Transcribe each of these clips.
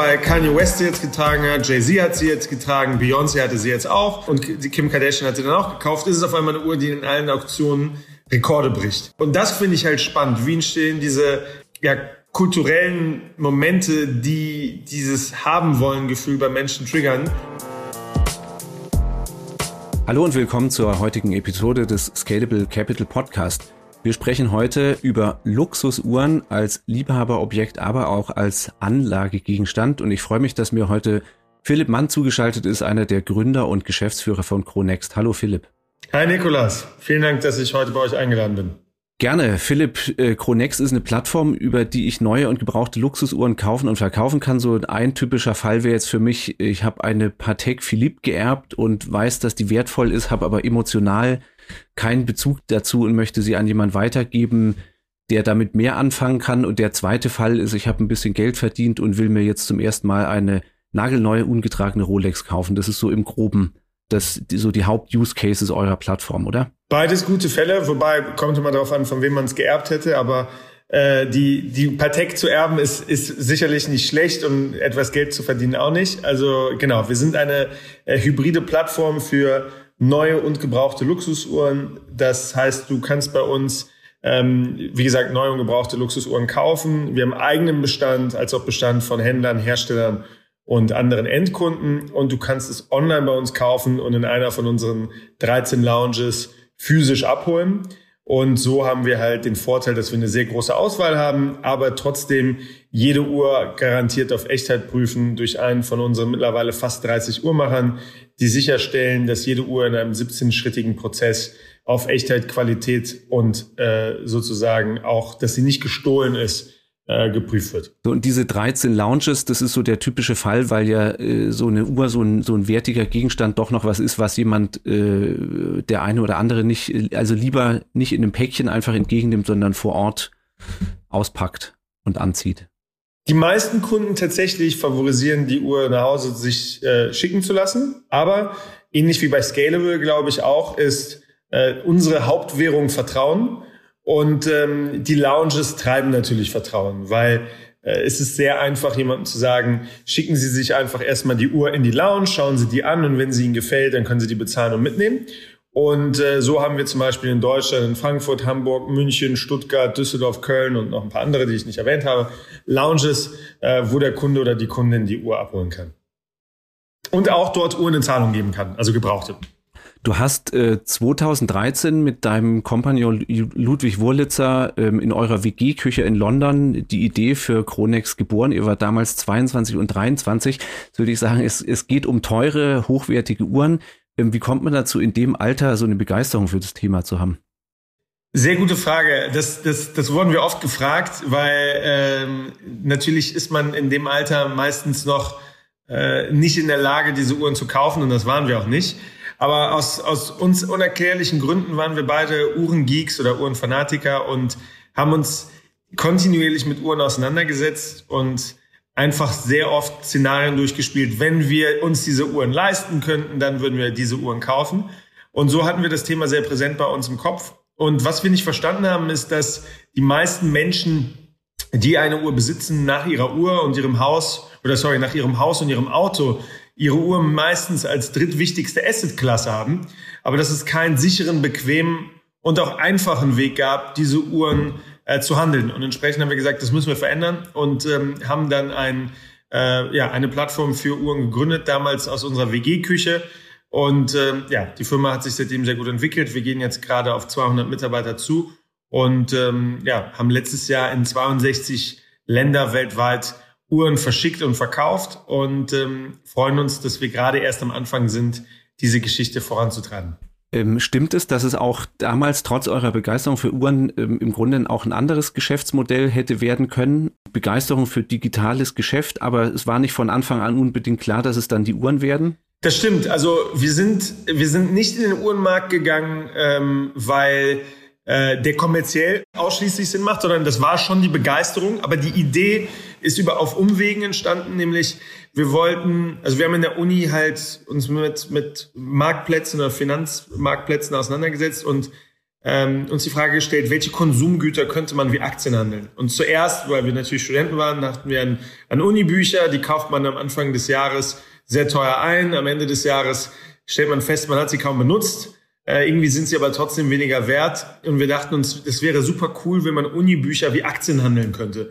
weil Kanye West sie jetzt getragen hat, Jay-Z hat sie jetzt getragen, Beyoncé hatte sie jetzt auch und Kim Kardashian hat sie dann auch gekauft, ist es auf einmal eine Uhr, die in allen Auktionen Rekorde bricht. Und das finde ich halt spannend. Wie entstehen diese ja, kulturellen Momente, die dieses haben wollen Gefühl bei Menschen triggern? Hallo und willkommen zur heutigen Episode des Scalable Capital Podcast. Wir sprechen heute über Luxusuhren als Liebhaberobjekt, aber auch als Anlagegegenstand. Und ich freue mich, dass mir heute Philipp Mann zugeschaltet ist, einer der Gründer und Geschäftsführer von Cronext. Hallo Philipp. Hi Nikolas, vielen Dank, dass ich heute bei euch eingeladen bin. Gerne. Philipp, äh, Cronex ist eine Plattform, über die ich neue und gebrauchte Luxusuhren kaufen und verkaufen kann. So ein typischer Fall wäre jetzt für mich, ich habe eine Patek Philippe geerbt und weiß, dass die wertvoll ist, habe aber emotional keinen Bezug dazu und möchte sie an jemand weitergeben, der damit mehr anfangen kann. Und der zweite Fall ist, ich habe ein bisschen Geld verdient und will mir jetzt zum ersten Mal eine nagelneue, ungetragene Rolex kaufen. Das ist so im Groben das, so die Haupt-Use-Cases eurer Plattform, oder? Beides gute Fälle, wobei kommt immer darauf an, von wem man es geerbt hätte, aber äh, die, die Patek zu erben ist, ist sicherlich nicht schlecht und etwas Geld zu verdienen auch nicht. Also genau, wir sind eine äh, hybride Plattform für neue und gebrauchte Luxusuhren. Das heißt, du kannst bei uns, ähm, wie gesagt, neue und gebrauchte Luxusuhren kaufen. Wir haben eigenen Bestand als auch Bestand von Händlern, Herstellern und anderen Endkunden. Und du kannst es online bei uns kaufen und in einer von unseren 13 Lounges physisch abholen. Und so haben wir halt den Vorteil, dass wir eine sehr große Auswahl haben, aber trotzdem jede Uhr garantiert auf Echtheit prüfen durch einen von unseren mittlerweile fast 30 Uhrmachern, die sicherstellen, dass jede Uhr in einem 17-schrittigen Prozess auf Echtheit, Qualität und äh, sozusagen auch, dass sie nicht gestohlen ist, geprüft wird. So, und diese 13 Lounges, das ist so der typische Fall, weil ja äh, so eine Uhr, so ein, so ein wertiger Gegenstand doch noch was ist, was jemand, äh, der eine oder andere nicht, also lieber nicht in einem Päckchen einfach entgegennimmt, sondern vor Ort auspackt und anzieht. Die meisten Kunden tatsächlich favorisieren die Uhr nach Hause sich äh, schicken zu lassen, aber ähnlich wie bei Scalable, glaube ich auch, ist äh, unsere Hauptwährung Vertrauen. Und ähm, die Lounges treiben natürlich Vertrauen, weil äh, es ist sehr einfach, jemandem zu sagen, schicken Sie sich einfach erstmal die Uhr in die Lounge, schauen Sie die an und wenn sie Ihnen gefällt, dann können Sie die bezahlen und mitnehmen. Und äh, so haben wir zum Beispiel in Deutschland, in Frankfurt, Hamburg, München, Stuttgart, Düsseldorf, Köln und noch ein paar andere, die ich nicht erwähnt habe, Lounges, äh, wo der Kunde oder die Kundin die Uhr abholen kann. Und auch dort Uhren in Zahlung geben kann, also gebrauchte. Du hast äh, 2013 mit deinem Kompagnon Ludwig Wurlitzer ähm, in eurer WG-Küche in London die Idee für Kronex geboren. Ihr war damals 22 und 23. So würde ich sagen, es, es geht um teure, hochwertige Uhren. Ähm, wie kommt man dazu, in dem Alter so eine Begeisterung für das Thema zu haben? Sehr gute Frage. Das, das, das wurden wir oft gefragt, weil ähm, natürlich ist man in dem Alter meistens noch äh, nicht in der Lage, diese Uhren zu kaufen und das waren wir auch nicht. Aber aus, aus uns unerklärlichen Gründen waren wir beide Uhrengeeks oder Uhrenfanatiker und haben uns kontinuierlich mit Uhren auseinandergesetzt und einfach sehr oft Szenarien durchgespielt. Wenn wir uns diese Uhren leisten könnten, dann würden wir diese Uhren kaufen. Und so hatten wir das Thema sehr präsent bei uns im Kopf. Und was wir nicht verstanden haben, ist, dass die meisten Menschen, die eine Uhr besitzen, nach ihrer Uhr und ihrem Haus, oder sorry, nach ihrem Haus und ihrem Auto ihre Uhr meistens als drittwichtigste Assetklasse haben, aber dass es keinen sicheren, bequemen und auch einfachen Weg gab, diese Uhren äh, zu handeln. Und entsprechend haben wir gesagt, das müssen wir verändern und ähm, haben dann ein, äh, ja, eine Plattform für Uhren gegründet, damals aus unserer WG-Küche. Und ähm, ja, die Firma hat sich seitdem sehr gut entwickelt. Wir gehen jetzt gerade auf 200 Mitarbeiter zu und ähm, ja, haben letztes Jahr in 62 Länder weltweit Uhren verschickt und verkauft und ähm, freuen uns, dass wir gerade erst am Anfang sind, diese Geschichte voranzutreiben. Ähm, stimmt es, dass es auch damals trotz eurer Begeisterung für Uhren ähm, im Grunde auch ein anderes Geschäftsmodell hätte werden können? Begeisterung für digitales Geschäft, aber es war nicht von Anfang an unbedingt klar, dass es dann die Uhren werden? Das stimmt. Also wir sind, wir sind nicht in den Uhrenmarkt gegangen, ähm, weil äh, der kommerziell ausschließlich Sinn macht, sondern das war schon die Begeisterung. Aber die Idee ist über auf Umwegen entstanden, nämlich wir wollten, also wir haben in der Uni halt uns mit, mit Marktplätzen oder Finanzmarktplätzen auseinandergesetzt und ähm, uns die Frage gestellt, welche Konsumgüter könnte man wie Aktien handeln? Und zuerst, weil wir natürlich Studenten waren, dachten wir an, an Unibücher, die kauft man am Anfang des Jahres sehr teuer ein. Am Ende des Jahres stellt man fest, man hat sie kaum benutzt. Äh, irgendwie sind sie aber trotzdem weniger wert. Und wir dachten uns, es wäre super cool, wenn man Unibücher wie Aktien handeln könnte.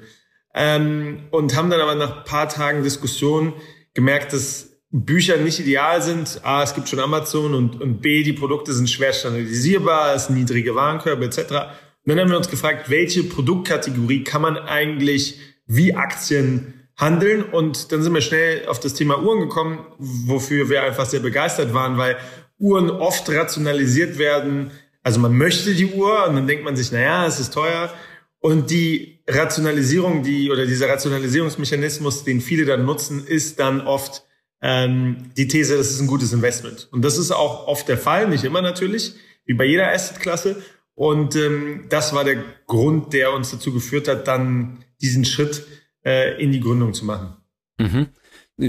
Ähm, und haben dann aber nach paar Tagen Diskussion gemerkt, dass Bücher nicht ideal sind. A, es gibt schon Amazon und, und B, die Produkte sind schwer standardisierbar, es sind niedrige Warenkörbe etc. Und dann haben wir uns gefragt, welche Produktkategorie kann man eigentlich wie Aktien handeln? Und dann sind wir schnell auf das Thema Uhren gekommen, wofür wir einfach sehr begeistert waren, weil Uhren oft rationalisiert werden. Also man möchte die Uhr und dann denkt man sich, naja, es ist teuer. Und die Rationalisierung, die oder dieser Rationalisierungsmechanismus, den viele dann nutzen, ist dann oft ähm, die These, das ist ein gutes Investment. Und das ist auch oft der Fall, nicht immer natürlich, wie bei jeder Assetklasse. Und ähm, das war der Grund, der uns dazu geführt hat, dann diesen Schritt äh, in die Gründung zu machen. Mhm.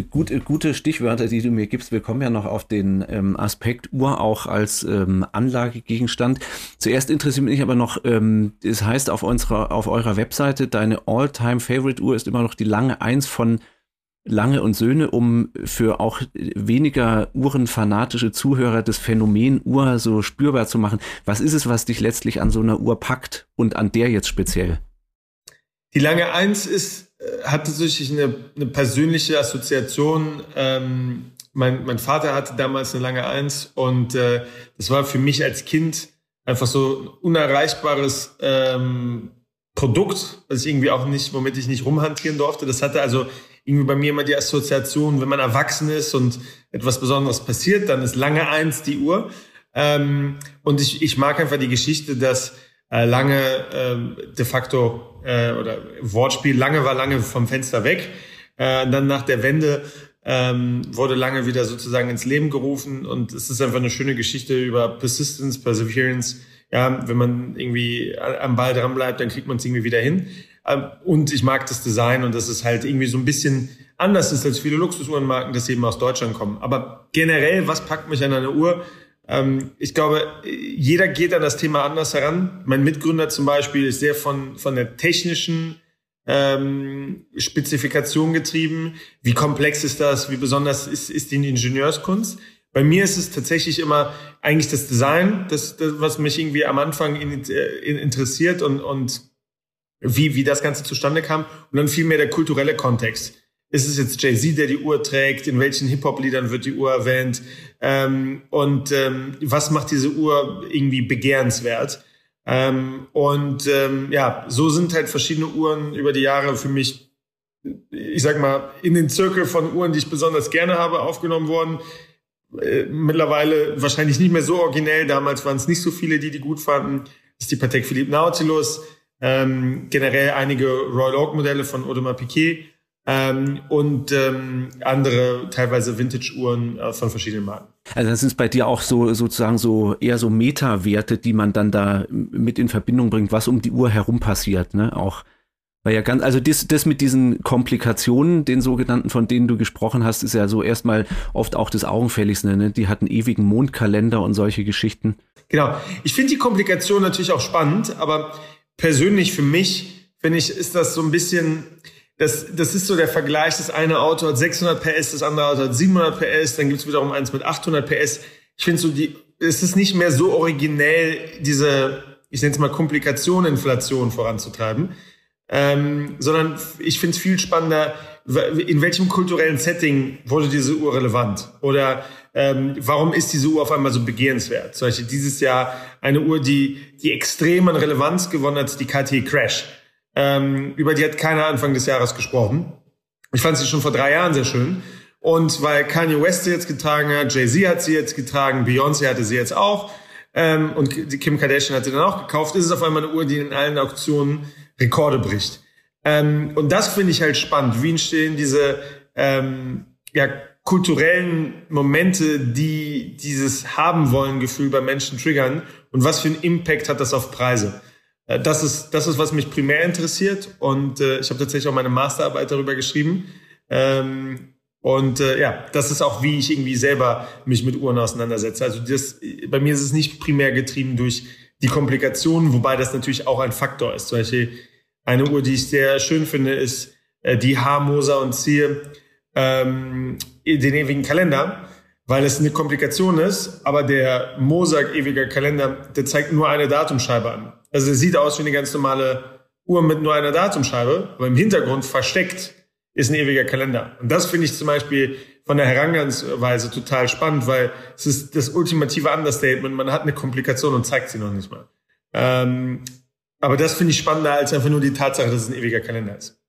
Gut, gute Stichwörter, die du mir gibst. Wir kommen ja noch auf den ähm, Aspekt Uhr auch als ähm, Anlagegegenstand. Zuerst interessiert mich aber noch, ähm, es heißt auf unserer, auf eurer Webseite, deine All-Time-Favorite-Uhr ist immer noch die lange Eins von Lange und Söhne, um für auch weniger uhrenfanatische Zuhörer das Phänomen Uhr so spürbar zu machen. Was ist es, was dich letztlich an so einer Uhr packt und an der jetzt speziell? Die Lange Eins ist, hat tatsächlich eine, eine persönliche Assoziation. Ähm, mein, mein Vater hatte damals eine Lange Eins und äh, das war für mich als Kind einfach so ein unerreichbares ähm, Produkt, was ich irgendwie auch nicht, womit ich nicht rumhantieren durfte. Das hatte also irgendwie bei mir immer die Assoziation, wenn man erwachsen ist und etwas Besonderes passiert, dann ist lange eins die Uhr. Ähm, und ich, ich mag einfach die Geschichte, dass äh, lange äh, de facto äh, oder Wortspiel, lange war lange vom Fenster weg. Äh, dann nach der Wende ähm, wurde lange wieder sozusagen ins Leben gerufen und es ist einfach eine schöne Geschichte über Persistence, Perseverance. Ja, wenn man irgendwie am Ball dran bleibt, dann kriegt man es irgendwie wieder hin. Ähm, und ich mag das Design und dass es halt irgendwie so ein bisschen anders ist als viele Luxusuhrenmarken, dass sie eben aus Deutschland kommen. Aber generell, was packt mich an einer Uhr? Ähm, ich glaube, jeder geht an das Thema anders heran. Mein Mitgründer zum Beispiel ist sehr von, von der technischen ähm, Spezifikation getrieben. Wie komplex ist das? Wie besonders ist, ist die Ingenieurskunst? Bei mir ist es tatsächlich immer eigentlich das Design, das, das was mich irgendwie am Anfang in, in, interessiert und, und wie, wie das Ganze zustande kam und dann vielmehr der kulturelle Kontext. Ist es jetzt Jay-Z, der die Uhr trägt? In welchen Hip-Hop-Liedern wird die Uhr erwähnt? Ähm, und ähm, was macht diese Uhr irgendwie begehrenswert? Ähm, und ähm, ja, so sind halt verschiedene Uhren über die Jahre für mich, ich sag mal, in den Zirkel von Uhren, die ich besonders gerne habe, aufgenommen worden. Äh, mittlerweile wahrscheinlich nicht mehr so originell. Damals waren es nicht so viele, die die gut fanden. Das ist die Patek Philippe Nautilus ähm, generell einige Royal Oak Modelle von Audemars Piguet ähm, und ähm, andere teilweise Vintage-Uhren äh, von verschiedenen Marken. Also das sind bei dir auch so sozusagen so eher so Meta-Werte, die man dann da mit in Verbindung bringt, was um die Uhr herum passiert, ne? Auch weil ja ganz, also das, das mit diesen Komplikationen, den sogenannten, von denen du gesprochen hast, ist ja so erstmal oft auch das Augenfälligste, ne? Die hatten ewigen Mondkalender und solche Geschichten. Genau. Ich finde die Komplikation natürlich auch spannend, aber persönlich für mich, finde ich, ist das so ein bisschen, das, das ist so der Vergleich, das eine Auto hat 600 PS, das andere Auto hat 700 PS, dann gibt's wiederum eins mit 800 PS. Ich finde so, die, es ist nicht mehr so originell, diese, ich nenne es mal Komplikationinflation voranzutreiben, ähm, sondern ich finde es viel spannender, in welchem kulturellen Setting wurde diese Uhr relevant? Oder ähm, warum ist diese Uhr auf einmal so begehrenswert? Zum Beispiel dieses Jahr eine Uhr, die, die extrem an Relevanz gewonnen hat, die KT Crash. Ähm, über die hat keiner Anfang des Jahres gesprochen. Ich fand sie schon vor drei Jahren sehr schön. Und weil Kanye West sie jetzt getragen hat, Jay-Z hat sie jetzt getragen, Beyoncé hatte sie jetzt auch ähm, und Kim Kardashian hat sie dann auch gekauft, ist es auf einmal eine Uhr, die in allen Auktionen Rekorde bricht. Ähm, und das finde ich halt spannend. Wie entstehen diese ähm, ja, kulturellen Momente, die dieses haben wollen Gefühl bei Menschen triggern und was für einen Impact hat das auf Preise? Äh, das ist das ist was mich primär interessiert und äh, ich habe tatsächlich auch meine Masterarbeit darüber geschrieben. Ähm, und äh, ja, das ist auch wie ich irgendwie selber mich mit Uhren auseinandersetze. Also das bei mir ist es nicht primär getrieben durch die Komplikationen, wobei das natürlich auch ein Faktor ist. Zum Beispiel eine Uhr, die ich sehr schön finde, ist äh, die H, Moser und Zier, ähm, den ewigen Kalender, weil es eine Komplikation ist, aber der Moser ewiger Kalender, der zeigt nur eine Datumscheibe an. Also er sieht aus wie eine ganz normale Uhr mit nur einer Datumscheibe, aber im Hintergrund versteckt ist ein ewiger Kalender. Und das finde ich zum Beispiel von der Herangehensweise total spannend, weil es ist das ultimative Understatement. Man hat eine Komplikation und zeigt sie noch nicht mal. Ähm, aber das finde ich spannender als einfach nur die Tatsache, dass es ein ewiger Kalender ist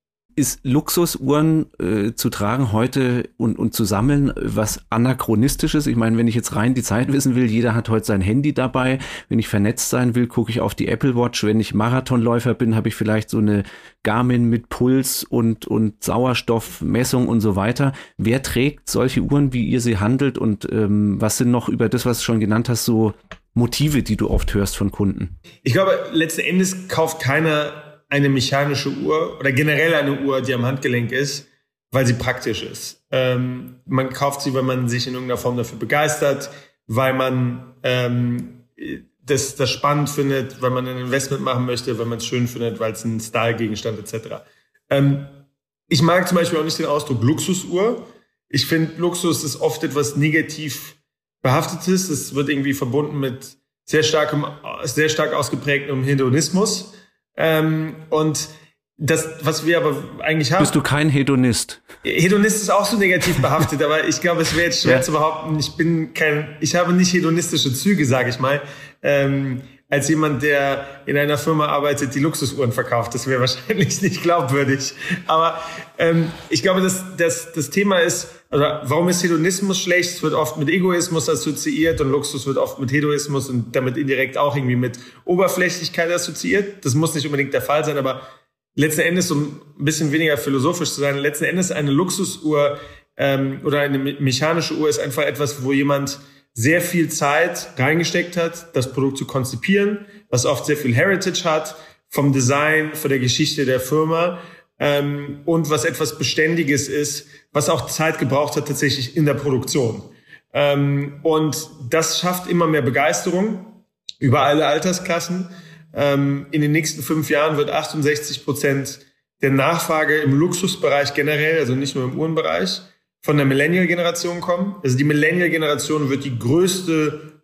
ist Luxusuhren äh, zu tragen heute und, und zu sammeln was anachronistisches? Ich meine, wenn ich jetzt rein die Zeit wissen will, jeder hat heute sein Handy dabei. Wenn ich vernetzt sein will, gucke ich auf die Apple Watch. Wenn ich Marathonläufer bin, habe ich vielleicht so eine Garmin mit Puls und, und Sauerstoffmessung und so weiter. Wer trägt solche Uhren, wie ihr sie handelt und ähm, was sind noch über das, was du schon genannt hast, so Motive, die du oft hörst von Kunden? Ich glaube, letzten Endes kauft keiner eine mechanische Uhr oder generell eine Uhr, die am Handgelenk ist, weil sie praktisch ist. Ähm, man kauft sie, weil man sich in irgendeiner Form dafür begeistert, weil man ähm, das, das spannend findet, weil man ein Investment machen möchte, weil man es schön findet, weil es ein Style-Gegenstand etc. Ähm, ich mag zum Beispiel auch nicht den Ausdruck Luxusuhr. Ich finde, Luxus ist oft etwas negativ behaftetes. Es wird irgendwie verbunden mit sehr starkem, sehr stark ausgeprägtem Hedonismus. Ähm, und das, was wir aber eigentlich haben. Bist du kein Hedonist? Hedonist ist auch so negativ behaftet, aber ich glaube, es wäre jetzt schwer ja. zu behaupten, ich bin kein, ich habe nicht hedonistische Züge, sage ich mal. Ähm, als jemand, der in einer Firma arbeitet, die Luxusuhren verkauft. Das wäre wahrscheinlich nicht glaubwürdig. Aber ähm, ich glaube, dass, dass das Thema ist, oder warum ist Hedonismus schlecht? Es wird oft mit Egoismus assoziiert und Luxus wird oft mit Hedoismus und damit indirekt auch irgendwie mit Oberflächlichkeit assoziiert. Das muss nicht unbedingt der Fall sein, aber letzten Endes, um ein bisschen weniger philosophisch zu sein, letzten Endes eine Luxusuhr ähm, oder eine mechanische Uhr ist einfach etwas, wo jemand sehr viel Zeit reingesteckt hat, das Produkt zu konzipieren, was oft sehr viel Heritage hat, vom Design, von der Geschichte der Firma ähm, und was etwas Beständiges ist, was auch Zeit gebraucht hat tatsächlich in der Produktion. Ähm, und das schafft immer mehr Begeisterung über alle Altersklassen. Ähm, in den nächsten fünf Jahren wird 68 Prozent der Nachfrage im Luxusbereich generell, also nicht nur im Uhrenbereich, von der Millennial-Generation kommen. Also die Millennial-Generation wird die größte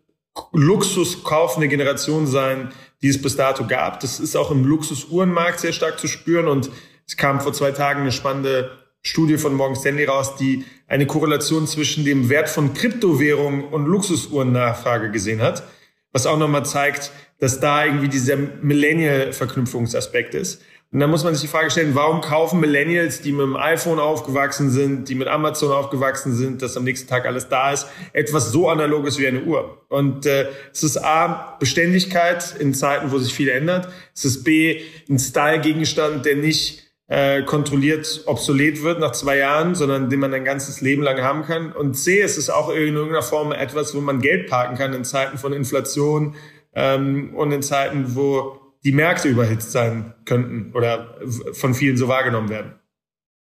Luxus kaufende Generation sein, die es bis dato gab. Das ist auch im Luxus-Uhrenmarkt sehr stark zu spüren und es kam vor zwei Tagen eine spannende Studie von Morgan Stanley raus, die eine Korrelation zwischen dem Wert von Kryptowährungen und Luxusuhrennachfrage gesehen hat, was auch nochmal zeigt, dass da irgendwie dieser Millennial-Verknüpfungsaspekt ist. Und dann muss man sich die Frage stellen, warum kaufen Millennials, die mit dem iPhone aufgewachsen sind, die mit Amazon aufgewachsen sind, dass am nächsten Tag alles da ist, etwas so analoges wie eine Uhr? Und äh, es ist A, Beständigkeit in Zeiten, wo sich viel ändert. Es ist B, ein Style-Gegenstand, der nicht äh, kontrolliert obsolet wird nach zwei Jahren, sondern den man ein ganzes Leben lang haben kann. Und C, es ist auch in irgendeiner Form etwas, wo man Geld parken kann in Zeiten von Inflation ähm, und in Zeiten, wo die Märkte überhitzt sein könnten oder von vielen so wahrgenommen werden.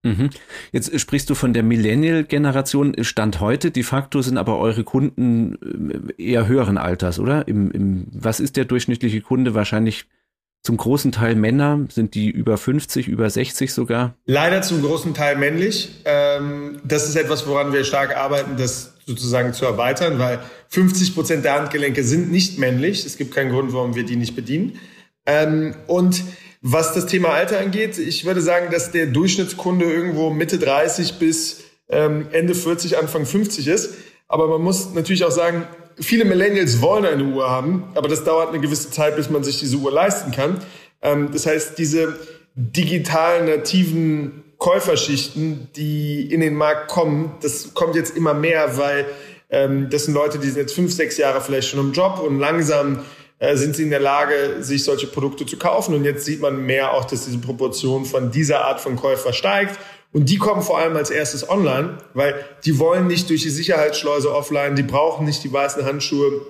Mhm. Jetzt sprichst du von der Millennial-Generation. Stand heute, de facto sind aber eure Kunden äh, eher höheren Alters, oder? Im, im, was ist der durchschnittliche Kunde? Wahrscheinlich zum großen Teil Männer. Sind die über 50, über 60 sogar? Leider zum großen Teil männlich. Ähm, das ist etwas, woran wir stark arbeiten, das sozusagen zu erweitern, weil 50 Prozent der Handgelenke sind nicht männlich. Es gibt keinen Grund, warum wir die nicht bedienen. Ähm, und was das Thema Alter angeht, ich würde sagen, dass der Durchschnittskunde irgendwo Mitte 30 bis ähm, Ende 40, Anfang 50 ist. Aber man muss natürlich auch sagen, viele Millennials wollen eine Uhr haben, aber das dauert eine gewisse Zeit, bis man sich diese Uhr leisten kann. Ähm, das heißt, diese digitalen nativen Käuferschichten, die in den Markt kommen, das kommt jetzt immer mehr, weil ähm, das sind Leute, die sind jetzt fünf, sechs Jahre vielleicht schon im Job und langsam äh, sind sie in der Lage, sich solche Produkte zu kaufen. Und jetzt sieht man mehr auch, dass diese Proportion von dieser Art von Käufer steigt. Und die kommen vor allem als erstes online, weil die wollen nicht durch die Sicherheitsschleuse offline, die brauchen nicht die weißen Handschuhe.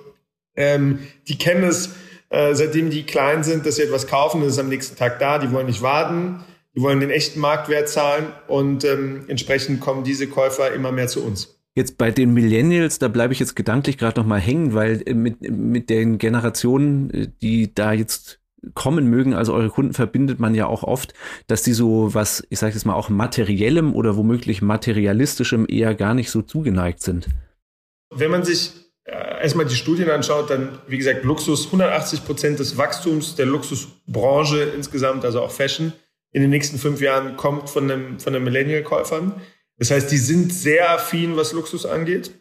Ähm, die kennen es, äh, seitdem die klein sind, dass sie etwas kaufen, das ist am nächsten Tag da. Die wollen nicht warten, die wollen den echten Marktwert zahlen und ähm, entsprechend kommen diese Käufer immer mehr zu uns. Jetzt bei den Millennials, da bleibe ich jetzt gedanklich gerade noch mal hängen, weil äh, mit, mit den Generationen, äh, die da jetzt kommen mögen, also eure Kunden verbindet man ja auch oft, dass die so was, ich sage jetzt mal auch materiellem oder womöglich materialistischem eher gar nicht so zugeneigt sind. Wenn man sich äh, erstmal die Studien anschaut, dann, wie gesagt, Luxus, 180 Prozent des Wachstums der Luxusbranche insgesamt, also auch Fashion, in den nächsten fünf Jahren kommt von, dem, von den Millennial-Käufern. Das heißt, die sind sehr affin, was Luxus angeht.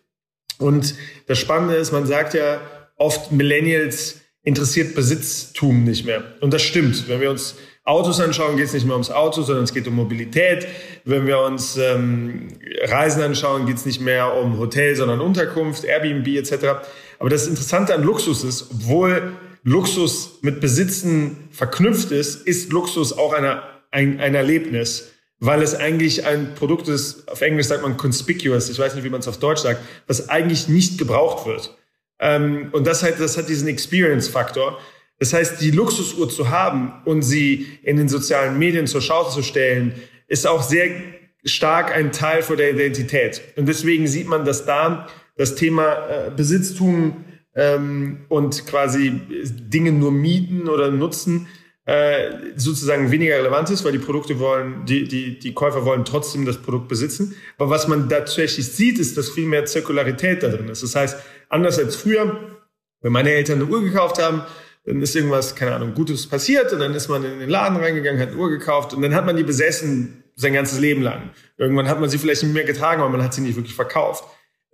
Und das Spannende ist, man sagt ja oft, Millennials interessiert Besitztum nicht mehr. Und das stimmt. Wenn wir uns Autos anschauen, geht es nicht mehr ums Auto, sondern es geht um Mobilität. Wenn wir uns ähm, Reisen anschauen, geht es nicht mehr um Hotel, sondern Unterkunft, Airbnb etc. Aber das Interessante an Luxus ist, obwohl Luxus mit Besitzen verknüpft ist, ist Luxus auch eine, ein, ein Erlebnis, weil es eigentlich ein Produkt ist, auf Englisch sagt man conspicuous, ich weiß nicht, wie man es auf Deutsch sagt, was eigentlich nicht gebraucht wird. Ähm, und das, halt, das hat diesen Experience-Faktor. Das heißt, die Luxusuhr zu haben und sie in den sozialen Medien zur Schau zu stellen, ist auch sehr stark ein Teil von der Identität. Und deswegen sieht man, dass da das Thema äh, Besitztum ähm, und quasi Dinge nur mieten oder nutzen äh, sozusagen weniger relevant ist, weil die Produkte wollen, die, die, die Käufer wollen trotzdem das Produkt besitzen. Aber was man tatsächlich sieht, ist, dass viel mehr Zirkularität da drin ist. Das heißt, anders als früher, wenn meine Eltern eine Uhr gekauft haben, dann ist irgendwas, keine Ahnung, Gutes passiert und dann ist man in den Laden reingegangen, hat eine Uhr gekauft und dann hat man die besessen sein ganzes Leben lang. Irgendwann hat man sie vielleicht nicht mehr getragen, aber man hat sie nicht wirklich verkauft.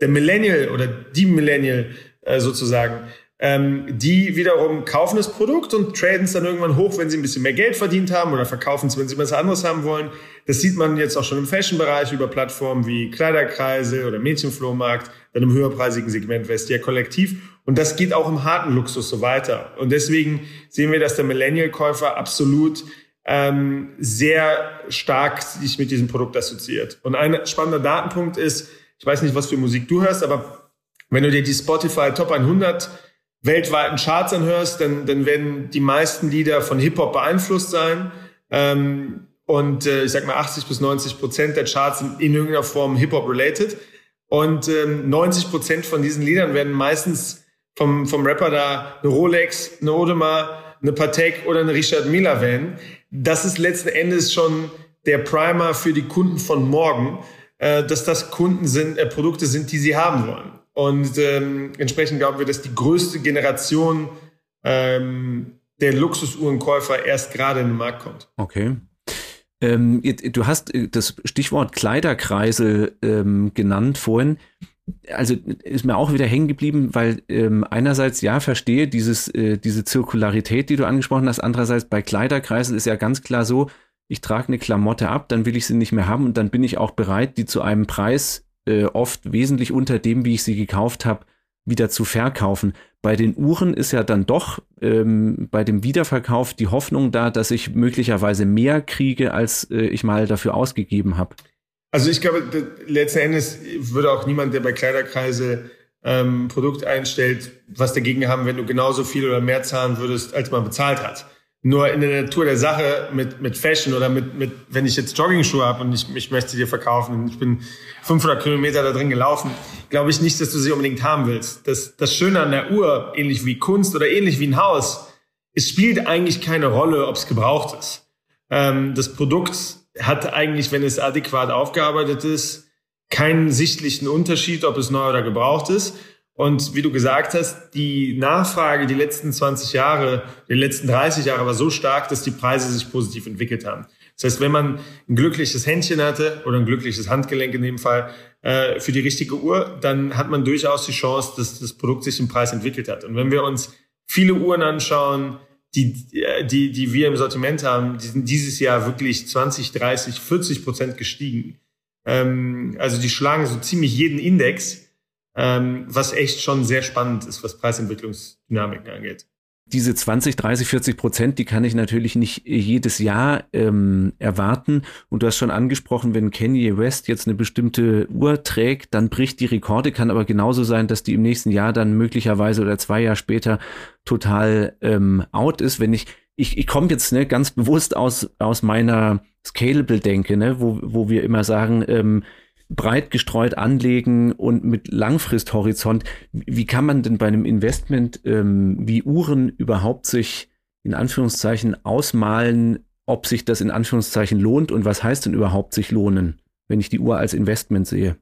Der Millennial oder die Millennial äh, sozusagen, ähm, die wiederum kaufen das Produkt und traden es dann irgendwann hoch, wenn sie ein bisschen mehr Geld verdient haben oder verkaufen es, wenn sie was anderes haben wollen. Das sieht man jetzt auch schon im Fashion-Bereich über Plattformen wie Kleiderkreise oder Mädchenflohmarkt, dann im höherpreisigen Segment Vestia Kollektiv. Und das geht auch im harten Luxus so weiter. Und deswegen sehen wir, dass der Millennial-Käufer absolut ähm, sehr stark sich mit diesem Produkt assoziiert. Und ein spannender Datenpunkt ist, ich weiß nicht, was für Musik du hörst, aber wenn du dir die Spotify Top 100 weltweiten Charts anhörst, dann, dann werden die meisten Lieder von Hip-Hop beeinflusst sein. Ähm, und äh, ich sag mal 80 bis 90 Prozent der Charts sind in irgendeiner Form Hip-Hop related. Und ähm, 90 Prozent von diesen Liedern werden meistens vom, vom Rapper da eine Rolex, eine Audemars, eine Patek oder eine Richard Miller wählen. Das ist letzten Endes schon der Primer für die Kunden von morgen, äh, dass das Kunden sind, äh, Produkte sind, die sie haben wollen. Und ähm, entsprechend glauben wir, dass die größte Generation ähm, der Luxusuhrenkäufer erst gerade in den Markt kommt. Okay. Ähm, du hast äh, das Stichwort Kleiderkreisel ähm, genannt vorhin. Also ist mir auch wieder hängen geblieben, weil ähm, einerseits ja verstehe dieses äh, diese Zirkularität, die du angesprochen hast. Andererseits bei Kleiderkreisel ist ja ganz klar so, ich trage eine Klamotte ab, dann will ich sie nicht mehr haben und dann bin ich auch bereit, die zu einem Preis äh, oft wesentlich unter dem, wie ich sie gekauft habe, wieder zu verkaufen. Bei den Uhren ist ja dann doch ähm, bei dem Wiederverkauf die Hoffnung da, dass ich möglicherweise mehr kriege, als äh, ich mal dafür ausgegeben habe. Also ich glaube, letzten Endes würde auch niemand, der bei Kleiderkreise ähm, Produkt einstellt, was dagegen haben, wenn du genauso viel oder mehr zahlen würdest, als man bezahlt hat. Nur in der Natur der Sache mit, mit Fashion oder mit, mit, wenn ich jetzt Jogging-Schuhe habe und ich, ich möchte dir verkaufen und ich bin 500 Kilometer da drin gelaufen, glaube ich nicht, dass du sie unbedingt haben willst. Das, das Schöne an der Uhr, ähnlich wie Kunst oder ähnlich wie ein Haus, es spielt eigentlich keine Rolle, ob es gebraucht ist. Ähm, das Produkt hat eigentlich, wenn es adäquat aufgearbeitet ist, keinen sichtlichen Unterschied, ob es neu oder gebraucht ist. Und wie du gesagt hast, die Nachfrage die letzten 20 Jahre, die letzten 30 Jahre war so stark, dass die Preise sich positiv entwickelt haben. Das heißt, wenn man ein glückliches Händchen hatte oder ein glückliches Handgelenk in dem Fall äh, für die richtige Uhr, dann hat man durchaus die Chance, dass das Produkt sich im Preis entwickelt hat. Und wenn wir uns viele Uhren anschauen, die, die, die wir im Sortiment haben, die sind dieses Jahr wirklich 20, 30, 40 Prozent gestiegen. Ähm, also die schlagen so ziemlich jeden Index ähm, was echt schon sehr spannend ist, was Preisentwicklungsdynamiken angeht. Diese 20, 30, 40 Prozent, die kann ich natürlich nicht jedes Jahr ähm, erwarten. Und du hast schon angesprochen, wenn Kanye West jetzt eine bestimmte Uhr trägt, dann bricht die Rekorde. Kann aber genauso sein, dass die im nächsten Jahr dann möglicherweise oder zwei Jahre später total ähm, out ist. Wenn ich ich, ich komme jetzt ne, ganz bewusst aus, aus meiner Scalable-Denke, ne, wo, wo wir immer sagen, ähm, breit gestreut anlegen und mit Langfristhorizont. Wie kann man denn bei einem Investment ähm, wie Uhren überhaupt sich in Anführungszeichen ausmalen, ob sich das in Anführungszeichen lohnt und was heißt denn überhaupt sich lohnen, wenn ich die Uhr als Investment sehe?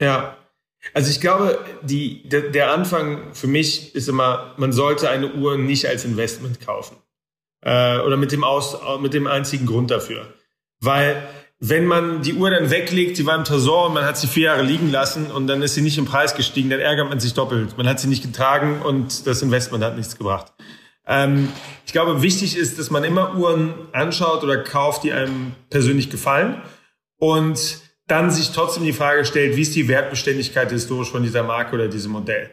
Ja, also ich glaube, die, der, der Anfang für mich ist immer, man sollte eine Uhr nicht als Investment kaufen. Äh, oder mit dem, Aus, mit dem einzigen Grund dafür. Weil wenn man die Uhr dann weglegt, sie war im Tresor und man hat sie vier Jahre liegen lassen und dann ist sie nicht im Preis gestiegen, dann ärgert man sich doppelt. Man hat sie nicht getragen und das Investment hat nichts gebracht. Ähm, ich glaube, wichtig ist, dass man immer Uhren anschaut oder kauft, die einem persönlich gefallen und dann sich trotzdem die Frage stellt, wie ist die Wertbeständigkeit historisch von dieser Marke oder diesem Modell?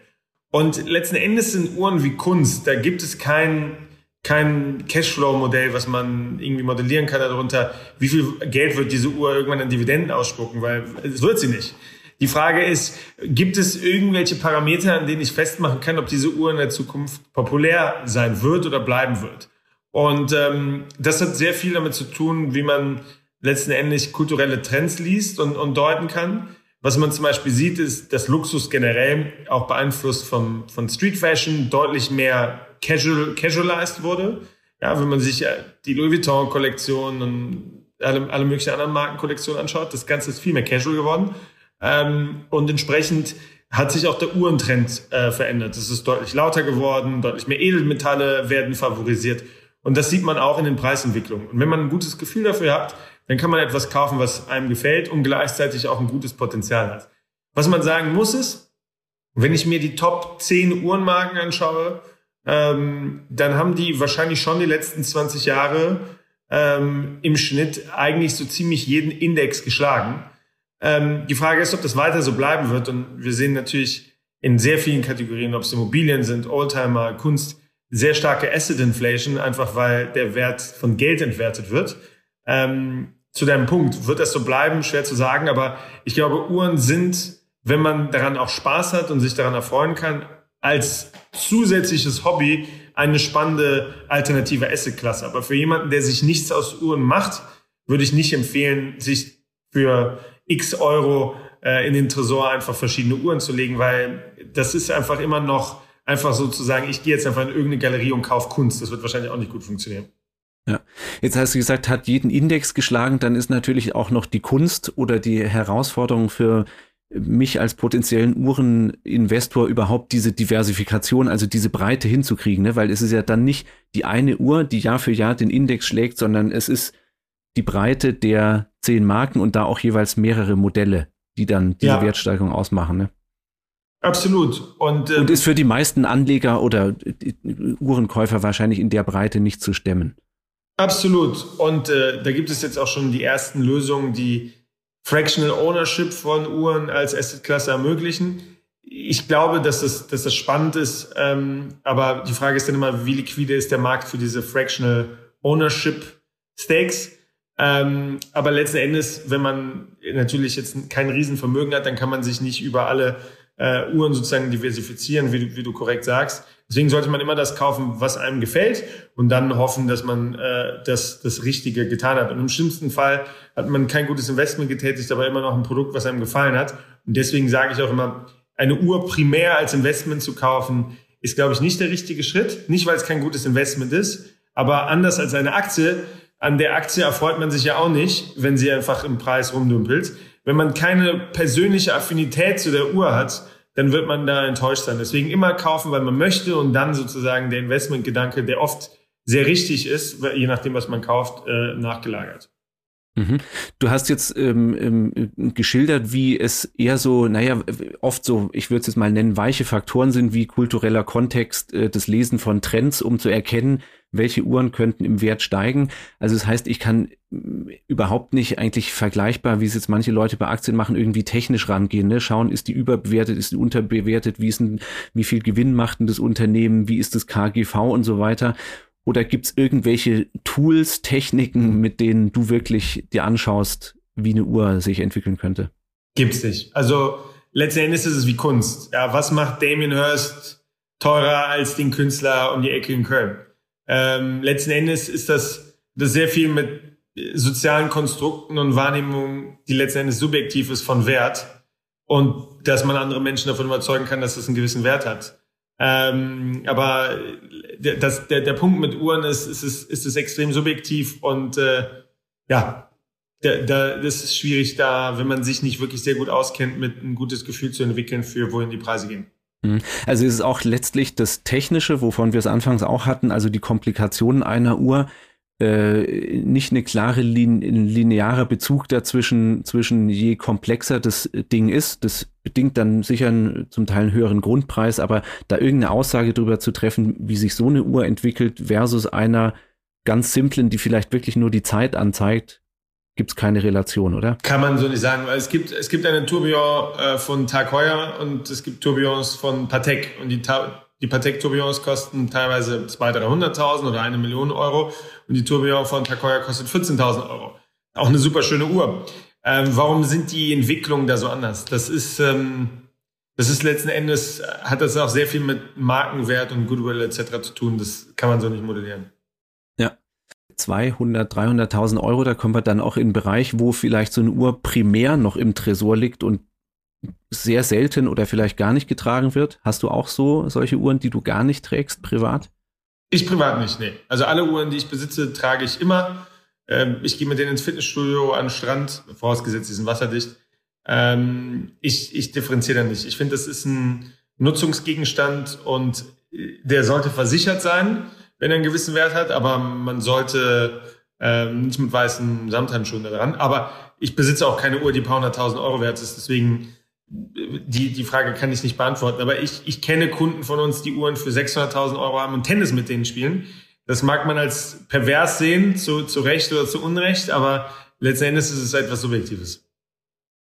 Und letzten Endes sind Uhren wie Kunst. Da gibt es kein, kein Cashflow-Modell, was man irgendwie modellieren kann darunter. Wie viel Geld wird diese Uhr irgendwann an Dividenden ausspucken? Weil es wird sie nicht. Die Frage ist, gibt es irgendwelche Parameter, an denen ich festmachen kann, ob diese Uhr in der Zukunft populär sein wird oder bleiben wird? Und ähm, das hat sehr viel damit zu tun, wie man letzten Endes kulturelle Trends liest und, und deuten kann. Was man zum Beispiel sieht, ist, dass Luxus generell auch beeinflusst vom, von Street Fashion deutlich mehr casual, casualized wurde. Ja, wenn man sich die Louis Vuitton-Kollektion und alle, alle möglichen anderen Markenkollektionen anschaut, das Ganze ist viel mehr casual geworden. Ähm, und entsprechend hat sich auch der Uhrentrend äh, verändert. Es ist deutlich lauter geworden, deutlich mehr Edelmetalle werden favorisiert. Und das sieht man auch in den Preisentwicklungen. Und wenn man ein gutes Gefühl dafür hat, dann kann man etwas kaufen, was einem gefällt und gleichzeitig auch ein gutes Potenzial hat. Was man sagen muss ist, wenn ich mir die Top 10 Uhrenmarken anschaue, ähm, dann haben die wahrscheinlich schon die letzten 20 Jahre ähm, im Schnitt eigentlich so ziemlich jeden Index geschlagen. Ähm, die Frage ist, ob das weiter so bleiben wird. Und wir sehen natürlich in sehr vielen Kategorien, ob es Immobilien sind, Oldtimer, Kunst, sehr starke Asset Inflation, einfach weil der Wert von Geld entwertet wird. Ähm, zu deinem Punkt, wird das so bleiben? Schwer zu sagen, aber ich glaube, Uhren sind, wenn man daran auch Spaß hat und sich daran erfreuen kann, als zusätzliches Hobby eine spannende alternative Assetklasse. Aber für jemanden, der sich nichts aus Uhren macht, würde ich nicht empfehlen, sich für x Euro äh, in den Tresor einfach verschiedene Uhren zu legen, weil das ist einfach immer noch einfach sozusagen, ich gehe jetzt einfach in irgendeine Galerie und kaufe Kunst. Das wird wahrscheinlich auch nicht gut funktionieren. Ja, jetzt hast du gesagt, hat jeden Index geschlagen, dann ist natürlich auch noch die Kunst oder die Herausforderung für mich als potenziellen Uhreninvestor überhaupt diese Diversifikation, also diese Breite hinzukriegen, ne? weil es ist ja dann nicht die eine Uhr, die Jahr für Jahr den Index schlägt, sondern es ist die Breite der zehn Marken und da auch jeweils mehrere Modelle, die dann diese ja. Wertsteigerung ausmachen. Ne? Absolut. Und, ähm, und ist für die meisten Anleger oder Uhrenkäufer wahrscheinlich in der Breite nicht zu stemmen. Absolut. Und äh, da gibt es jetzt auch schon die ersten Lösungen, die Fractional Ownership von Uhren als Assetklasse ermöglichen. Ich glaube, dass das, dass das spannend ist, ähm, aber die Frage ist dann immer, wie liquide ist der Markt für diese Fractional Ownership Stakes? Ähm, aber letzten Endes, wenn man natürlich jetzt kein Riesenvermögen hat, dann kann man sich nicht über alle äh, Uhren sozusagen diversifizieren, wie du, wie du korrekt sagst. Deswegen sollte man immer das kaufen, was einem gefällt und dann hoffen, dass man äh, das, das Richtige getan hat. Und im schlimmsten Fall hat man kein gutes Investment getätigt, aber immer noch ein Produkt, was einem gefallen hat. Und deswegen sage ich auch immer, eine Uhr primär als Investment zu kaufen, ist, glaube ich, nicht der richtige Schritt. Nicht, weil es kein gutes Investment ist, aber anders als eine Aktie, an der Aktie erfreut man sich ja auch nicht, wenn sie einfach im Preis rumdümpelt. Wenn man keine persönliche Affinität zu der Uhr hat, dann wird man da enttäuscht sein. Deswegen immer kaufen, weil man möchte und dann sozusagen der Investmentgedanke, der oft sehr richtig ist, je nachdem, was man kauft, äh, nachgelagert. Mhm. Du hast jetzt ähm, ähm, geschildert, wie es eher so, naja, oft so, ich würde es jetzt mal nennen, weiche Faktoren sind, wie kultureller Kontext, äh, das Lesen von Trends, um zu erkennen, welche Uhren könnten im Wert steigen. Also das heißt, ich kann mm, überhaupt nicht eigentlich vergleichbar, wie es jetzt manche Leute bei Aktien machen, irgendwie technisch rangehen. Ne? Schauen, ist die überbewertet, ist die unterbewertet, wie, ist ein, wie viel Gewinn macht denn das Unternehmen, wie ist das KGV und so weiter. Oder gibt es irgendwelche Tools, Techniken, mit denen du wirklich dir anschaust, wie eine Uhr sich entwickeln könnte? Gibt's nicht. Also letzten Endes ist es wie Kunst. Ja, was macht Damien Hirst teurer als den Künstler um die Ecke in Köln? Ähm, letzten Endes ist das, das sehr viel mit sozialen Konstrukten und Wahrnehmungen, die letzten Endes subjektiv ist von Wert und dass man andere Menschen davon überzeugen kann, dass es einen gewissen Wert hat. Ähm, aber der, das, der, der Punkt mit Uhren ist, ist es, ist es extrem subjektiv und äh, ja, da, da, das ist schwierig, da, wenn man sich nicht wirklich sehr gut auskennt, mit ein gutes Gefühl zu entwickeln, für wohin die Preise gehen. Mhm. Also ist es auch letztlich das Technische, wovon wir es anfangs auch hatten, also die Komplikationen einer Uhr, äh, nicht eine klare lin lineare Bezug dazwischen, zwischen je komplexer das Ding ist. Das bedingt dann sicher einen, zum Teil einen höheren Grundpreis, aber da irgendeine Aussage darüber zu treffen, wie sich so eine Uhr entwickelt versus einer ganz simplen, die vielleicht wirklich nur die Zeit anzeigt, gibt es keine Relation, oder? Kann man so nicht sagen. Es gibt, es gibt eine Tourbillon äh, von Tag Heuer und es gibt Tourbillons von Patek. Und die, die Patek Tourbillons kosten teilweise 200.000, 300.000 oder eine Million Euro. Und die Tourbillon von Heuer kostet 14.000 Euro. Auch eine super schöne Uhr. Ähm, warum sind die Entwicklungen da so anders? Das ist, ähm, das ist letzten Endes, hat das auch sehr viel mit Markenwert und Goodwill etc. zu tun. Das kann man so nicht modellieren. 200, 300.000 Euro, da kommen wir dann auch in einen Bereich, wo vielleicht so eine Uhr primär noch im Tresor liegt und sehr selten oder vielleicht gar nicht getragen wird. Hast du auch so solche Uhren, die du gar nicht trägst, privat? Ich privat nicht, nee. Also alle Uhren, die ich besitze, trage ich immer. Ähm, ich gehe mit denen ins Fitnessstudio, an den Strand, vorausgesetzt, die sind wasserdicht. Ähm, ich, ich differenziere da nicht. Ich finde, das ist ein Nutzungsgegenstand und der sollte versichert sein wenn er einen gewissen Wert hat, aber man sollte ähm, nicht mit weißen Samthandschuhen daran. Aber ich besitze auch keine Uhr, die ein paar hunderttausend Euro wert ist, deswegen die, die Frage kann ich nicht beantworten. Aber ich, ich kenne Kunden von uns, die Uhren für 600.000 Euro haben und Tennis mit denen spielen. Das mag man als pervers sehen, zu, zu Recht oder zu Unrecht, aber letzten Endes ist es etwas Subjektives.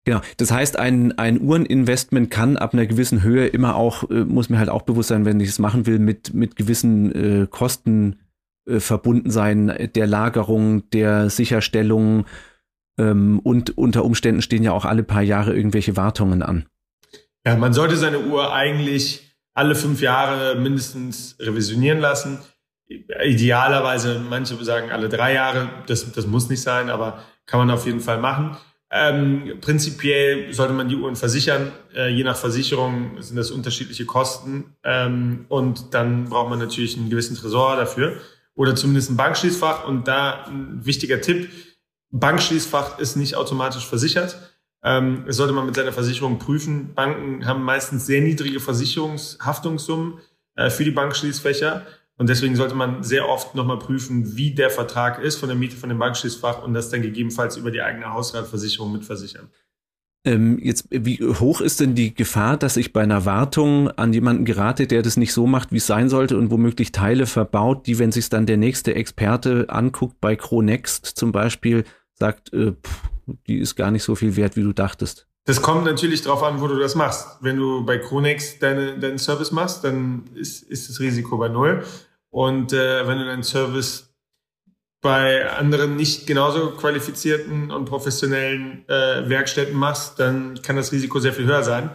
Genau. Das heißt, ein, ein Uhreninvestment kann ab einer gewissen Höhe immer auch, äh, muss mir halt auch bewusst sein, wenn ich es machen will, mit, mit gewissen äh, Kosten äh, verbunden sein, der Lagerung, der Sicherstellung ähm, und unter Umständen stehen ja auch alle paar Jahre irgendwelche Wartungen an. Ja, man sollte seine Uhr eigentlich alle fünf Jahre mindestens revisionieren lassen. Idealerweise, manche sagen alle drei Jahre, das, das muss nicht sein, aber kann man auf jeden Fall machen. Ähm, prinzipiell sollte man die Uhren versichern. Äh, je nach Versicherung sind das unterschiedliche Kosten. Ähm, und dann braucht man natürlich einen gewissen Tresor dafür oder zumindest ein Bankschließfach. Und da ein wichtiger Tipp. Bankschließfach ist nicht automatisch versichert. Ähm, das sollte man mit seiner Versicherung prüfen. Banken haben meistens sehr niedrige Versicherungshaftungssummen äh, für die Bankschließfächer. Und deswegen sollte man sehr oft nochmal prüfen, wie der Vertrag ist von der Miete von dem Bankschließfach und das dann gegebenenfalls über die eigene Hausratversicherung mitversichern. Ähm, jetzt, wie hoch ist denn die Gefahr, dass ich bei einer Wartung an jemanden gerate, der das nicht so macht, wie es sein sollte und womöglich Teile verbaut, die, wenn sich dann der nächste Experte anguckt, bei Cronext zum Beispiel, sagt, äh, pff, die ist gar nicht so viel wert, wie du dachtest? Das kommt natürlich darauf an, wo du das machst. Wenn du bei Cronex deine, deinen Service machst, dann ist, ist das Risiko bei null. Und äh, wenn du deinen Service bei anderen nicht genauso qualifizierten und professionellen äh, Werkstätten machst, dann kann das Risiko sehr viel höher sein.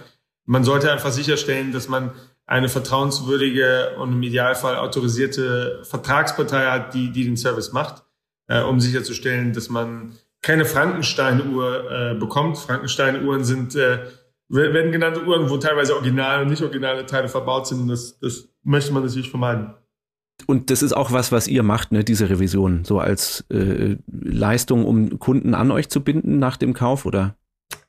Man sollte einfach sicherstellen, dass man eine vertrauenswürdige und im Idealfall autorisierte Vertragspartei hat, die, die den Service macht, äh, um sicherzustellen, dass man keine Frankenstein-Uhr äh, bekommt. Frankenstein-Uhren sind äh, werden genannte Uhren, wo teilweise originale und nicht originale Teile verbaut sind. Das, das möchte man natürlich vermeiden. Und das ist auch was, was ihr macht, ne, diese Revision, so als äh, Leistung, um Kunden an euch zu binden nach dem Kauf, oder?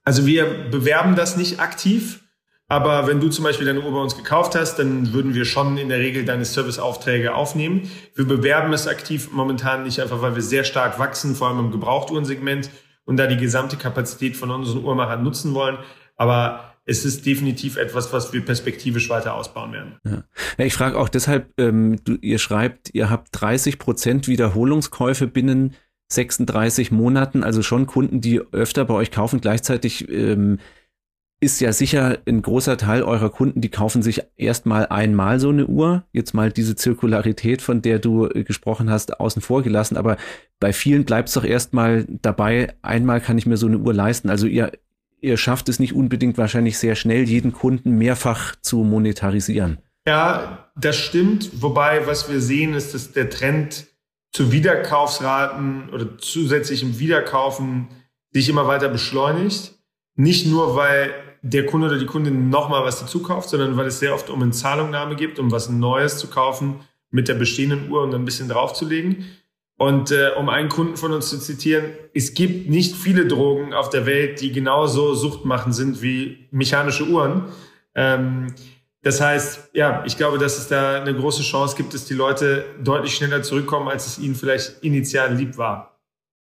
Also wir bewerben das nicht aktiv. Aber wenn du zum Beispiel deine Uhr bei uns gekauft hast, dann würden wir schon in der Regel deine Serviceaufträge aufnehmen. Wir bewerben es aktiv momentan nicht einfach, weil wir sehr stark wachsen, vor allem im Gebrauchtuhrensegment und da die gesamte Kapazität von unseren Uhrmachern nutzen wollen. Aber es ist definitiv etwas, was wir perspektivisch weiter ausbauen werden. Ja. ich frage auch deshalb, ähm, du, ihr schreibt, ihr habt 30 Prozent Wiederholungskäufe binnen 36 Monaten, also schon Kunden, die öfter bei euch kaufen. Gleichzeitig ähm, ist ja sicher ein großer Teil eurer Kunden, die kaufen sich erstmal einmal so eine Uhr. Jetzt mal diese Zirkularität, von der du äh, gesprochen hast, außen vor gelassen. Aber bei vielen bleibt es doch erstmal dabei, einmal kann ich mir so eine Uhr leisten. Also ihr, ihr schafft es nicht unbedingt wahrscheinlich sehr schnell, jeden Kunden mehrfach zu monetarisieren. Ja, das stimmt. Wobei, was wir sehen, ist, dass der Trend zu Wiederkaufsraten oder zusätzlichem Wiederkaufen sich immer weiter beschleunigt. Nicht nur, weil der Kunde oder die Kundin nochmal was dazu kauft, sondern weil es sehr oft um eine Zahlungnahme gibt, um was Neues zu kaufen mit der bestehenden Uhr und ein bisschen draufzulegen. Und äh, um einen Kunden von uns zu zitieren, es gibt nicht viele Drogen auf der Welt, die genauso suchtmachend sind wie mechanische Uhren. Ähm, das heißt, ja, ich glaube, dass es da eine große Chance gibt, dass die Leute deutlich schneller zurückkommen, als es ihnen vielleicht initial lieb war.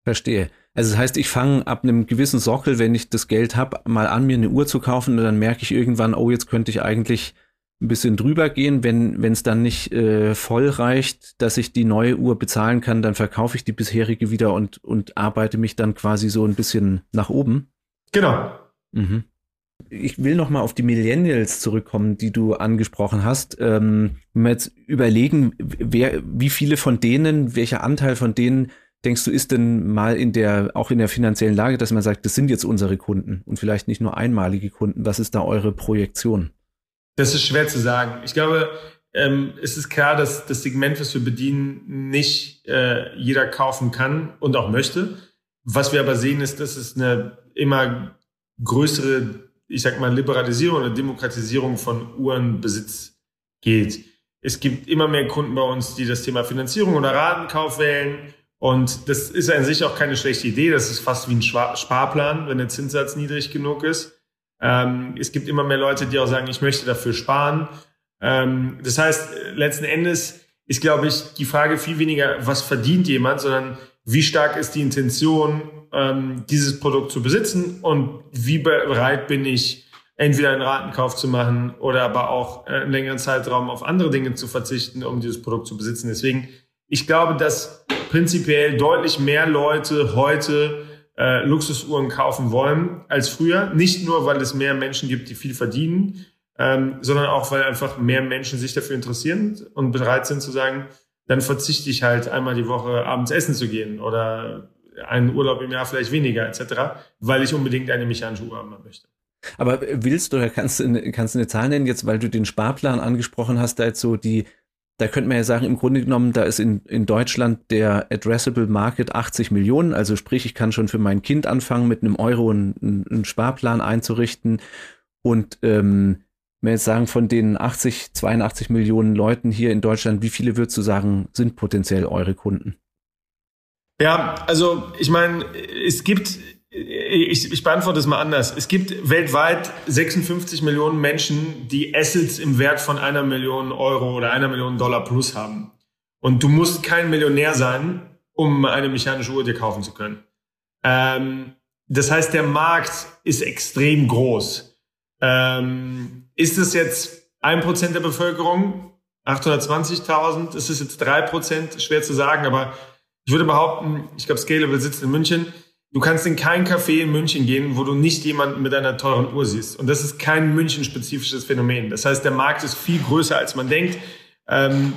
Verstehe. Also das heißt, ich fange ab einem gewissen Sockel, wenn ich das Geld habe, mal an, mir eine Uhr zu kaufen und dann merke ich irgendwann, oh, jetzt könnte ich eigentlich ein bisschen drüber gehen. Wenn es dann nicht äh, voll reicht, dass ich die neue Uhr bezahlen kann, dann verkaufe ich die bisherige wieder und, und arbeite mich dann quasi so ein bisschen nach oben. Genau. Mhm. Ich will noch mal auf die Millennials zurückkommen, die du angesprochen hast. Ähm, wenn wir jetzt überlegen, wer, wie viele von denen, welcher Anteil von denen denkst du, ist denn mal in der, auch in der finanziellen Lage, dass man sagt, das sind jetzt unsere Kunden und vielleicht nicht nur einmalige Kunden? Was ist da eure Projektion? Das ist schwer zu sagen. Ich glaube, ähm, es ist klar, dass das Segment, was wir bedienen, nicht äh, jeder kaufen kann und auch möchte. Was wir aber sehen, ist, dass es eine immer größere, ich sag mal, Liberalisierung oder Demokratisierung von Uhrenbesitz geht. Es gibt immer mehr Kunden bei uns, die das Thema Finanzierung oder Ratenkauf wählen und das ist an sich auch keine schlechte Idee. Das ist fast wie ein Sparplan, wenn der Zinssatz niedrig genug ist. Ähm, es gibt immer mehr Leute, die auch sagen, ich möchte dafür sparen. Ähm, das heißt, letzten Endes ist, glaube ich, die Frage viel weniger, was verdient jemand, sondern wie stark ist die Intention, ähm, dieses Produkt zu besitzen und wie bereit bin ich, entweder einen Ratenkauf zu machen oder aber auch äh, einen längeren Zeitraum auf andere Dinge zu verzichten, um dieses Produkt zu besitzen. Deswegen, ich glaube, dass prinzipiell deutlich mehr Leute heute äh, Luxusuhren kaufen wollen als früher. Nicht nur, weil es mehr Menschen gibt, die viel verdienen, ähm, sondern auch, weil einfach mehr Menschen sich dafür interessieren und bereit sind zu sagen, dann verzichte ich halt einmal die Woche abends essen zu gehen oder einen Urlaub im Jahr vielleicht weniger etc., weil ich unbedingt eine mechanische Uhr haben möchte. Aber willst du oder kannst kannst du eine Zahl nennen, jetzt weil du den Sparplan angesprochen hast, da jetzt so die da könnte man ja sagen, im Grunde genommen, da ist in, in Deutschland der Addressable Market 80 Millionen. Also sprich, ich kann schon für mein Kind anfangen, mit einem Euro einen, einen Sparplan einzurichten. Und ähm, wenn wir jetzt sagen, von den 80, 82 Millionen Leuten hier in Deutschland, wie viele würdest du sagen, sind potenziell eure Kunden? Ja, also ich meine, es gibt ich, ich beantworte es mal anders. Es gibt weltweit 56 Millionen Menschen, die Assets im Wert von einer Million Euro oder einer Million Dollar plus haben. Und du musst kein Millionär sein, um eine mechanische Uhr dir kaufen zu können. Ähm, das heißt, der Markt ist extrem groß. Ähm, ist es jetzt ein Prozent der Bevölkerung? 820.000? Ist es jetzt drei Prozent? Schwer zu sagen, aber ich würde behaupten, ich glaube, Scalable sitzt in München Du kannst in kein Café in München gehen, wo du nicht jemanden mit einer teuren Uhr siehst. Und das ist kein München-spezifisches Phänomen. Das heißt, der Markt ist viel größer, als man denkt. Ähm,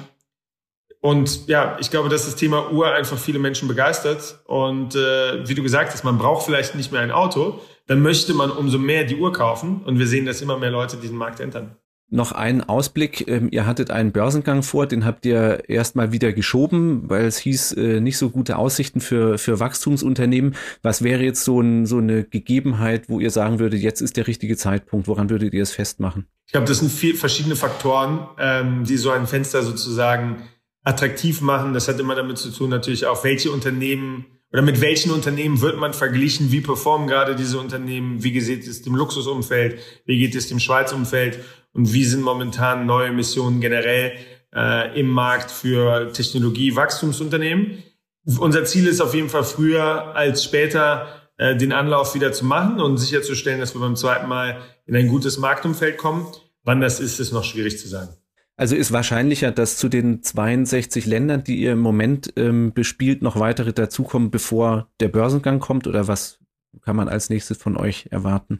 und ja, ich glaube, dass das Thema Uhr einfach viele Menschen begeistert. Und äh, wie du gesagt hast, man braucht vielleicht nicht mehr ein Auto. Dann möchte man umso mehr die Uhr kaufen. Und wir sehen, dass immer mehr Leute diesen Markt entern noch einen Ausblick. Ähm, ihr hattet einen Börsengang vor, den habt ihr erstmal wieder geschoben, weil es hieß, äh, nicht so gute Aussichten für, für Wachstumsunternehmen. Was wäre jetzt so, ein, so eine Gegebenheit, wo ihr sagen würdet, jetzt ist der richtige Zeitpunkt? Woran würdet ihr es festmachen? Ich glaube, das sind viel, verschiedene Faktoren, ähm, die so ein Fenster sozusagen attraktiv machen. Das hat immer damit zu tun, natürlich auch, welche Unternehmen oder mit welchen Unternehmen wird man verglichen? Wie performen gerade diese Unternehmen? Wie geht es dem Luxusumfeld? Wie geht es dem Schweizumfeld? Und wie sind momentan neue Missionen generell äh, im Markt für Technologie-Wachstumsunternehmen? Unser Ziel ist auf jeden Fall früher als später äh, den Anlauf wieder zu machen und sicherzustellen, dass wir beim zweiten Mal in ein gutes Marktumfeld kommen. Wann das ist, ist noch schwierig zu sagen. Also ist wahrscheinlicher, dass zu den 62 Ländern, die ihr im Moment ähm, bespielt, noch weitere dazukommen, bevor der Börsengang kommt? Oder was kann man als nächstes von euch erwarten?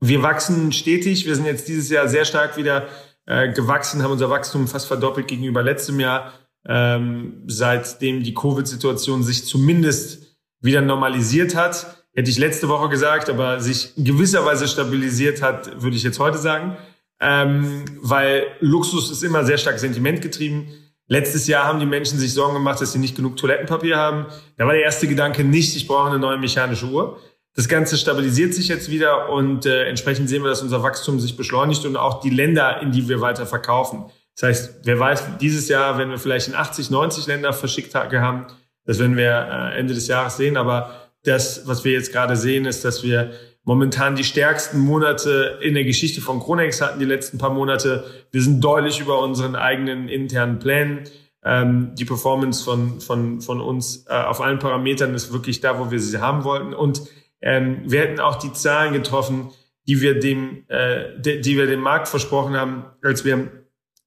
Wir wachsen stetig. Wir sind jetzt dieses Jahr sehr stark wieder äh, gewachsen, haben unser Wachstum fast verdoppelt gegenüber letztem Jahr. Ähm, seitdem die Covid-Situation sich zumindest wieder normalisiert hat, hätte ich letzte Woche gesagt, aber sich in gewisser Weise stabilisiert hat, würde ich jetzt heute sagen ähm, weil Luxus ist immer sehr stark sentimentgetrieben. Letztes Jahr haben die Menschen sich Sorgen gemacht, dass sie nicht genug Toilettenpapier haben. Da war der erste Gedanke nicht, ich brauche eine neue mechanische Uhr. Das Ganze stabilisiert sich jetzt wieder und äh, entsprechend sehen wir, dass unser Wachstum sich beschleunigt und auch die Länder, in die wir weiter verkaufen. Das heißt, wer weiß, dieses Jahr, wenn wir vielleicht in 80, 90 Länder verschickt haben, das werden wir äh, Ende des Jahres sehen. Aber das, was wir jetzt gerade sehen, ist, dass wir momentan die stärksten Monate in der Geschichte von Kronex hatten, die letzten paar Monate. Wir sind deutlich über unseren eigenen internen Plänen. Ähm, die Performance von, von, von uns äh, auf allen Parametern ist wirklich da, wo wir sie haben wollten. Und ähm, wir hätten auch die Zahlen getroffen, die wir dem, äh, die, die wir dem Markt versprochen haben, als wir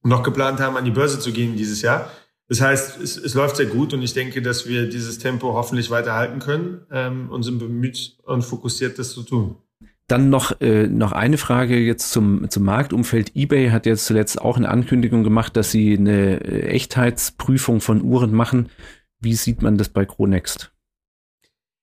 noch geplant haben, an die Börse zu gehen dieses Jahr. Das heißt, es, es läuft sehr gut und ich denke, dass wir dieses Tempo hoffentlich weiterhalten können ähm, und sind bemüht und fokussiert, das zu tun. Dann noch, äh, noch eine Frage jetzt zum, zum Marktumfeld. eBay hat jetzt zuletzt auch eine Ankündigung gemacht, dass sie eine äh, Echtheitsprüfung von Uhren machen. Wie sieht man das bei Chronext?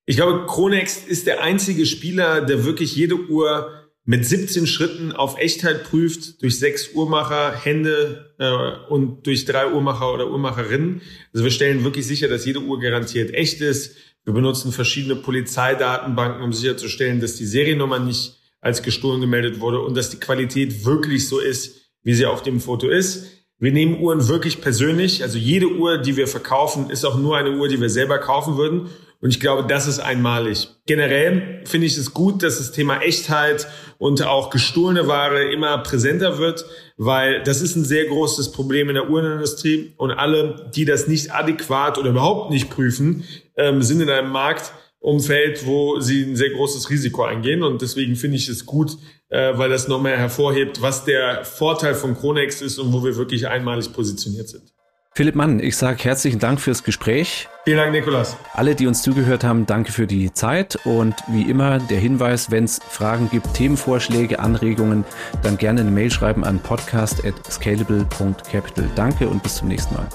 Ich glaube, Chronext ist der einzige Spieler, der wirklich jede Uhr mit 17 Schritten auf Echtheit prüft, durch sechs Uhrmacher, Hände äh, und durch drei Uhrmacher oder Uhrmacherinnen. Also wir stellen wirklich sicher, dass jede Uhr garantiert echt ist. Wir benutzen verschiedene Polizeidatenbanken, um sicherzustellen, dass die Seriennummer nicht als gestohlen gemeldet wurde und dass die Qualität wirklich so ist, wie sie auf dem Foto ist. Wir nehmen Uhren wirklich persönlich. Also jede Uhr, die wir verkaufen, ist auch nur eine Uhr, die wir selber kaufen würden. Und ich glaube, das ist einmalig. Generell finde ich es gut, dass das Thema Echtheit und auch gestohlene Ware immer präsenter wird, weil das ist ein sehr großes Problem in der Uhrenindustrie und alle, die das nicht adäquat oder überhaupt nicht prüfen, ähm, sind in einem Marktumfeld, wo sie ein sehr großes Risiko eingehen und deswegen finde ich es gut, äh, weil das nochmal hervorhebt, was der Vorteil von Chronex ist und wo wir wirklich einmalig positioniert sind. Philipp Mann, ich sage herzlichen Dank fürs Gespräch. Vielen Dank, Nikolas. Alle, die uns zugehört haben, danke für die Zeit und wie immer der Hinweis, wenn es Fragen gibt, Themenvorschläge, Anregungen, dann gerne eine Mail schreiben an podcast@scalable.capital. Danke und bis zum nächsten Mal.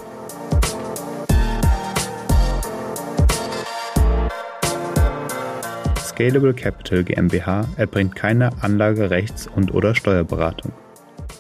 Scalable Capital GmbH erbringt keine Anlagerechts- und/oder Steuerberatung.